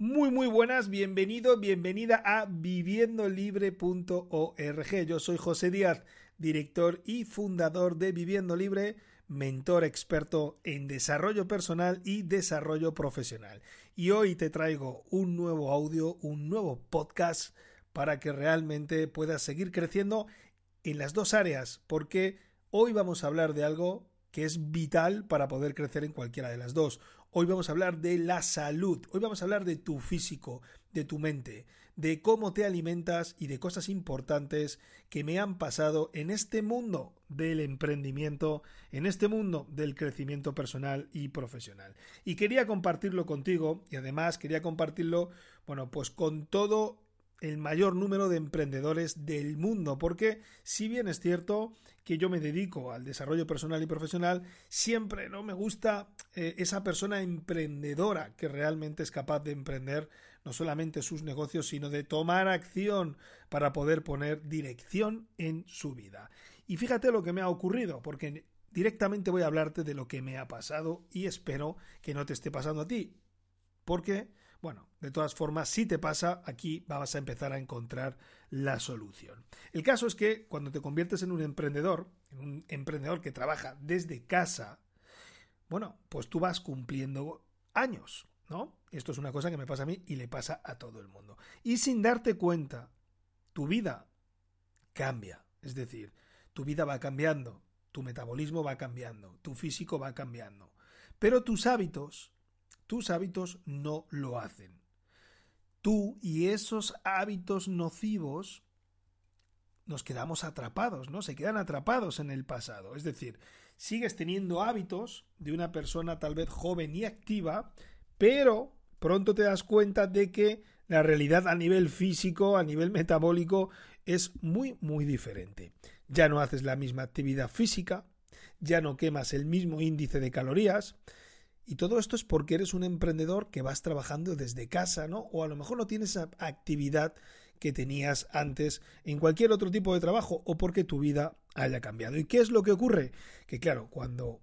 Muy muy buenas, bienvenido, bienvenida a viviendolibre.org. Yo soy José Díaz, director y fundador de Viviendo Libre, mentor experto en desarrollo personal y desarrollo profesional. Y hoy te traigo un nuevo audio, un nuevo podcast para que realmente puedas seguir creciendo en las dos áreas, porque hoy vamos a hablar de algo que es vital para poder crecer en cualquiera de las dos. Hoy vamos a hablar de la salud, hoy vamos a hablar de tu físico, de tu mente, de cómo te alimentas y de cosas importantes que me han pasado en este mundo del emprendimiento, en este mundo del crecimiento personal y profesional. Y quería compartirlo contigo y además quería compartirlo, bueno, pues con todo el mayor número de emprendedores del mundo, porque si bien es cierto que yo me dedico al desarrollo personal y profesional, siempre no me gusta eh, esa persona emprendedora que realmente es capaz de emprender no solamente sus negocios, sino de tomar acción para poder poner dirección en su vida. Y fíjate lo que me ha ocurrido, porque directamente voy a hablarte de lo que me ha pasado y espero que no te esté pasando a ti. Porque bueno, de todas formas, si te pasa, aquí vas a empezar a encontrar la solución. El caso es que cuando te conviertes en un emprendedor, en un emprendedor que trabaja desde casa, bueno, pues tú vas cumpliendo años, ¿no? Esto es una cosa que me pasa a mí y le pasa a todo el mundo. Y sin darte cuenta, tu vida cambia. Es decir, tu vida va cambiando, tu metabolismo va cambiando, tu físico va cambiando. Pero tus hábitos tus hábitos no lo hacen. Tú y esos hábitos nocivos nos quedamos atrapados, ¿no? Se quedan atrapados en el pasado. Es decir, sigues teniendo hábitos de una persona tal vez joven y activa, pero pronto te das cuenta de que la realidad a nivel físico, a nivel metabólico, es muy, muy diferente. Ya no haces la misma actividad física, ya no quemas el mismo índice de calorías, y todo esto es porque eres un emprendedor que vas trabajando desde casa, ¿no? O a lo mejor no tienes esa actividad que tenías antes en cualquier otro tipo de trabajo o porque tu vida haya cambiado. ¿Y qué es lo que ocurre? Que claro, cuando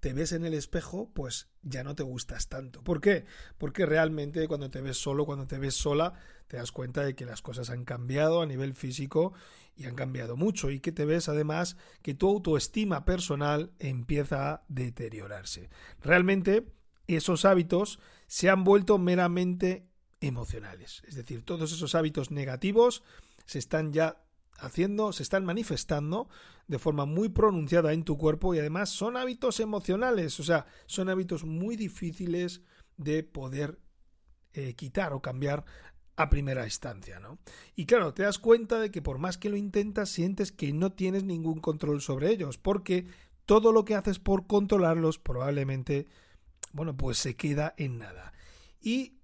te ves en el espejo, pues ya no te gustas tanto. ¿Por qué? Porque realmente cuando te ves solo, cuando te ves sola, te das cuenta de que las cosas han cambiado a nivel físico y han cambiado mucho y que te ves además que tu autoestima personal empieza a deteriorarse. Realmente esos hábitos se han vuelto meramente emocionales. Es decir, todos esos hábitos negativos se están ya haciendo, se están manifestando de forma muy pronunciada en tu cuerpo y además son hábitos emocionales, o sea, son hábitos muy difíciles de poder eh, quitar o cambiar a primera instancia, ¿no? Y claro, te das cuenta de que por más que lo intentas, sientes que no tienes ningún control sobre ellos, porque todo lo que haces por controlarlos probablemente, bueno, pues se queda en nada. Y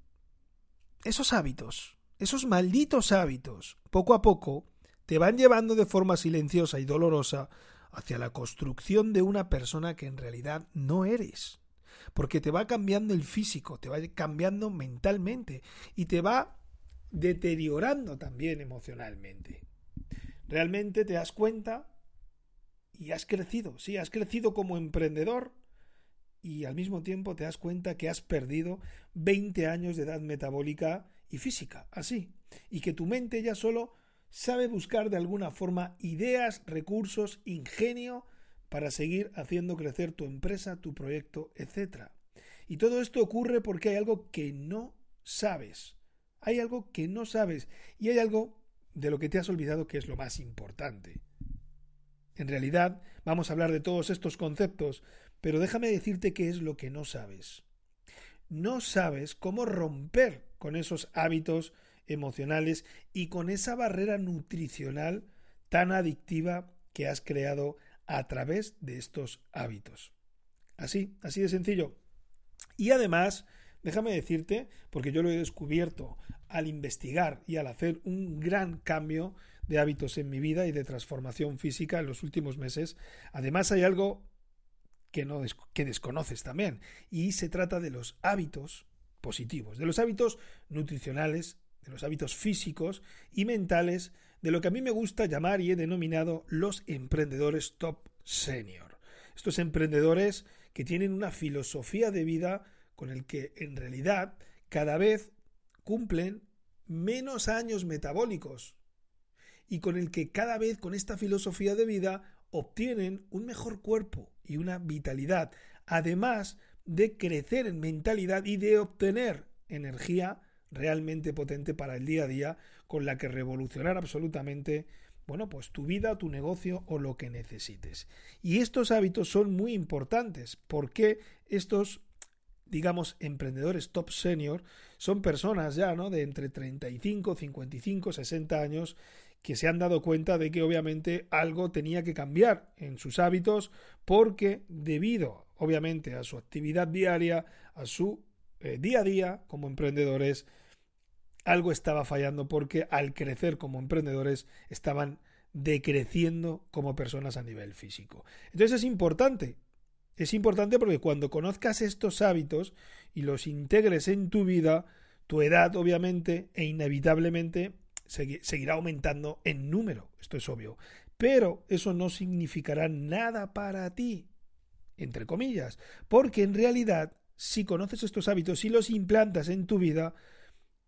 esos hábitos, esos malditos hábitos, poco a poco, te van llevando de forma silenciosa y dolorosa hacia la construcción de una persona que en realidad no eres. Porque te va cambiando el físico, te va cambiando mentalmente y te va deteriorando también emocionalmente. Realmente te das cuenta y has crecido, sí, has crecido como emprendedor y al mismo tiempo te das cuenta que has perdido 20 años de edad metabólica y física, así, y que tu mente ya solo sabe buscar de alguna forma ideas, recursos, ingenio para seguir haciendo crecer tu empresa, tu proyecto, etc. Y todo esto ocurre porque hay algo que no sabes. Hay algo que no sabes y hay algo de lo que te has olvidado que es lo más importante. En realidad, vamos a hablar de todos estos conceptos, pero déjame decirte qué es lo que no sabes. No sabes cómo romper con esos hábitos emocionales y con esa barrera nutricional tan adictiva que has creado a través de estos hábitos. Así, así de sencillo. Y además, déjame decirte, porque yo lo he descubierto al investigar y al hacer un gran cambio de hábitos en mi vida y de transformación física en los últimos meses. Además hay algo que, no, que desconoces también, y se trata de los hábitos positivos, de los hábitos nutricionales, de los hábitos físicos y mentales, de lo que a mí me gusta llamar y he denominado los emprendedores top senior. Estos emprendedores que tienen una filosofía de vida con el que en realidad cada vez cumplen menos años metabólicos y con el que cada vez con esta filosofía de vida obtienen un mejor cuerpo y una vitalidad, además de crecer en mentalidad y de obtener energía realmente potente para el día a día con la que revolucionar absolutamente bueno, pues tu vida, tu negocio o lo que necesites. Y estos hábitos son muy importantes porque estos digamos, emprendedores top senior son personas ya, ¿no? De entre 35, 55, 60 años que se han dado cuenta de que obviamente algo tenía que cambiar en sus hábitos porque debido obviamente a su actividad diaria, a su eh, día a día como emprendedores, algo estaba fallando porque al crecer como emprendedores estaban decreciendo como personas a nivel físico. Entonces es importante es importante porque cuando conozcas estos hábitos y los integres en tu vida, tu edad obviamente e inevitablemente seguirá aumentando en número, esto es obvio, pero eso no significará nada para ti, entre comillas, porque en realidad si conoces estos hábitos y los implantas en tu vida,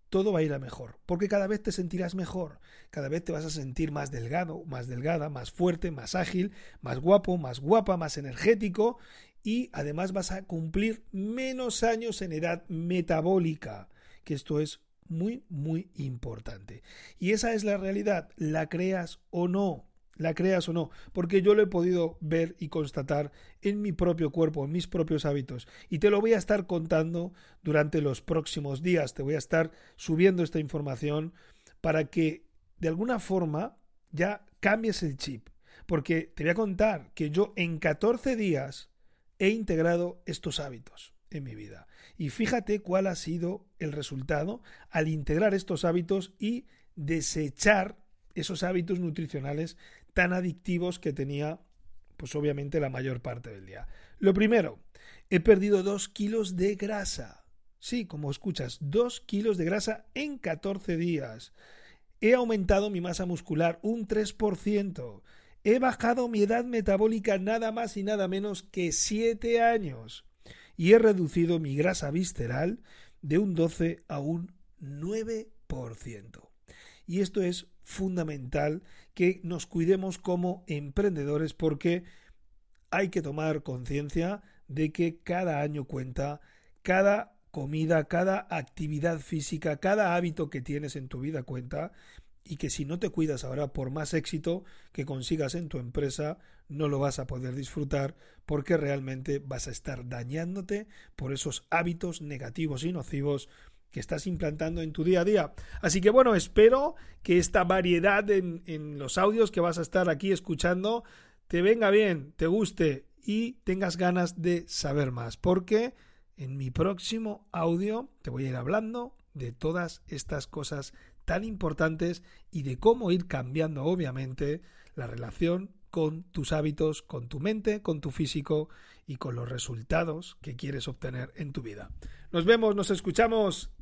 todo va a ir a mejor, porque cada vez te sentirás mejor, cada vez te vas a sentir más delgado, más delgada, más fuerte, más ágil, más guapo, más guapa, más energético y además vas a cumplir menos años en edad metabólica, que esto es muy, muy importante. Y esa es la realidad, la creas o no la creas o no, porque yo lo he podido ver y constatar en mi propio cuerpo, en mis propios hábitos, y te lo voy a estar contando durante los próximos días, te voy a estar subiendo esta información para que de alguna forma ya cambies el chip, porque te voy a contar que yo en 14 días he integrado estos hábitos en mi vida. Y fíjate cuál ha sido el resultado al integrar estos hábitos y desechar esos hábitos nutricionales tan adictivos que tenía, pues obviamente la mayor parte del día. Lo primero, he perdido dos kilos de grasa. Sí, como escuchas, dos kilos de grasa en 14 días. He aumentado mi masa muscular un 3%. He bajado mi edad metabólica nada más y nada menos que 7 años. Y he reducido mi grasa visceral de un 12 a un 9%. Y esto es fundamental que nos cuidemos como emprendedores porque hay que tomar conciencia de que cada año cuenta, cada comida, cada actividad física, cada hábito que tienes en tu vida cuenta y que si no te cuidas ahora, por más éxito que consigas en tu empresa, no lo vas a poder disfrutar porque realmente vas a estar dañándote por esos hábitos negativos y nocivos que estás implantando en tu día a día. Así que bueno, espero que esta variedad en, en, los audios que vas a estar aquí escuchando te venga bien, te guste y tengas ganas de saber más, porque en mi próximo audio te voy a ir hablando de todas estas cosas tan importantes y de cómo ir cambiando obviamente la relación con tus hábitos, con tu mente, con tu físico y con los resultados que quieres obtener en tu vida. Nos vemos, nos escuchamos